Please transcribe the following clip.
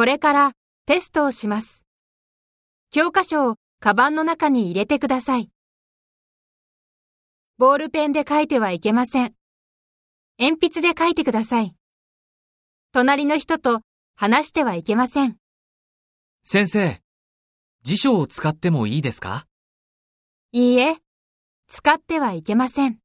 これからテストをします。教科書をカバンの中に入れてください。ボールペンで書いてはいけません。鉛筆で書いてください。隣の人と話してはいけません。先生、辞書を使ってもいいですか？いいえ、使ってはいけません。